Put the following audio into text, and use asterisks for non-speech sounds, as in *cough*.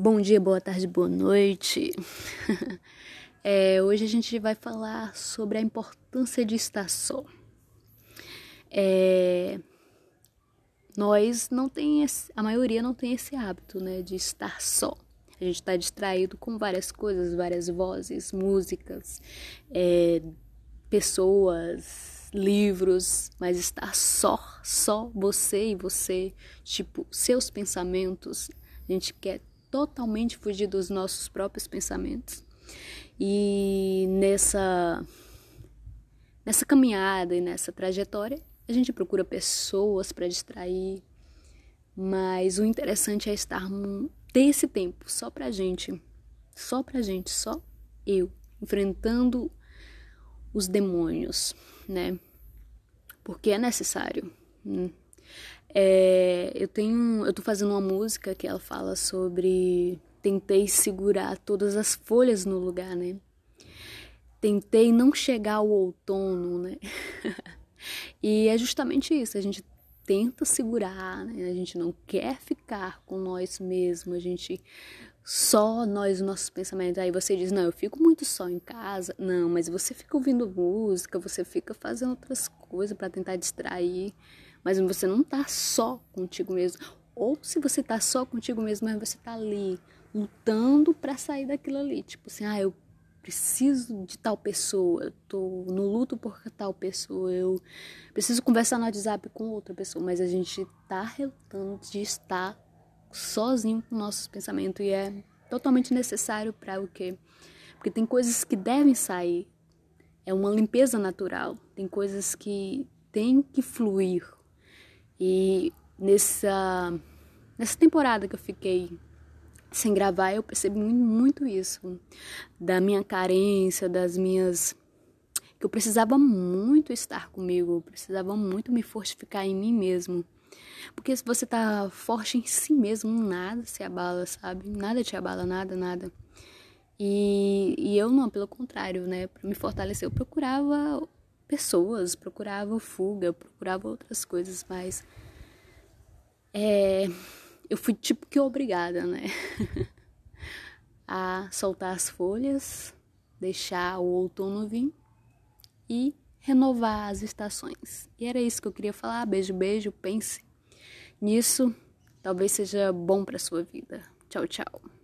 Bom dia, boa tarde, boa noite. *laughs* É, hoje a gente vai falar sobre a importância de estar só. É, nós não tem esse, a maioria não tem esse hábito, né, de estar só. A gente está distraído com várias coisas, várias vozes, músicas, é, pessoas, livros, mas estar só, só você e você, tipo, seus pensamentos. A gente quer totalmente fugir dos nossos próprios pensamentos. E nessa nessa caminhada e nessa trajetória, a gente procura pessoas para distrair, mas o interessante é estar ter esse tempo só pra gente, só pra gente, só eu, enfrentando os demônios, né? Porque é necessário. Hum. É, eu tenho, eu tô fazendo uma música que ela fala sobre tentei segurar todas as folhas no lugar, né? Tentei não chegar ao outono, né? *laughs* e é justamente isso, a gente tenta segurar, né? A gente não quer ficar com nós mesmos, a gente só nós, nossos pensamentos. Aí você diz: Não, eu fico muito só em casa. Não, mas você fica ouvindo música, você fica fazendo outras coisas para tentar distrair mas você não tá só contigo mesmo. Ou se você tá só contigo mesmo, mas você tá ali lutando para sair daquilo ali, tipo assim, ah, eu preciso de tal pessoa, eu tô no luto por tal pessoa, eu preciso conversar no WhatsApp com outra pessoa, mas a gente tá relutando de estar sozinho com nossos pensamentos e é totalmente necessário para o quê? Porque tem coisas que devem sair. É uma limpeza natural. Tem coisas que têm que fluir. E nessa, nessa temporada que eu fiquei sem gravar, eu percebi muito, isso. Da minha carência, das minhas. que eu precisava muito estar comigo, eu precisava muito me fortificar em mim mesmo. Porque se você tá forte em si mesmo, nada se abala, sabe? Nada te abala, nada, nada. E, e eu não, pelo contrário, né? Para me fortalecer, eu procurava pessoas, procurava fuga, procurava outras coisas, mas é, eu fui tipo que obrigada, né? *laughs* a soltar as folhas, deixar o outono vir e renovar as estações. E era isso que eu queria falar. Beijo, beijo. Pense nisso. Talvez seja bom para sua vida. Tchau, tchau.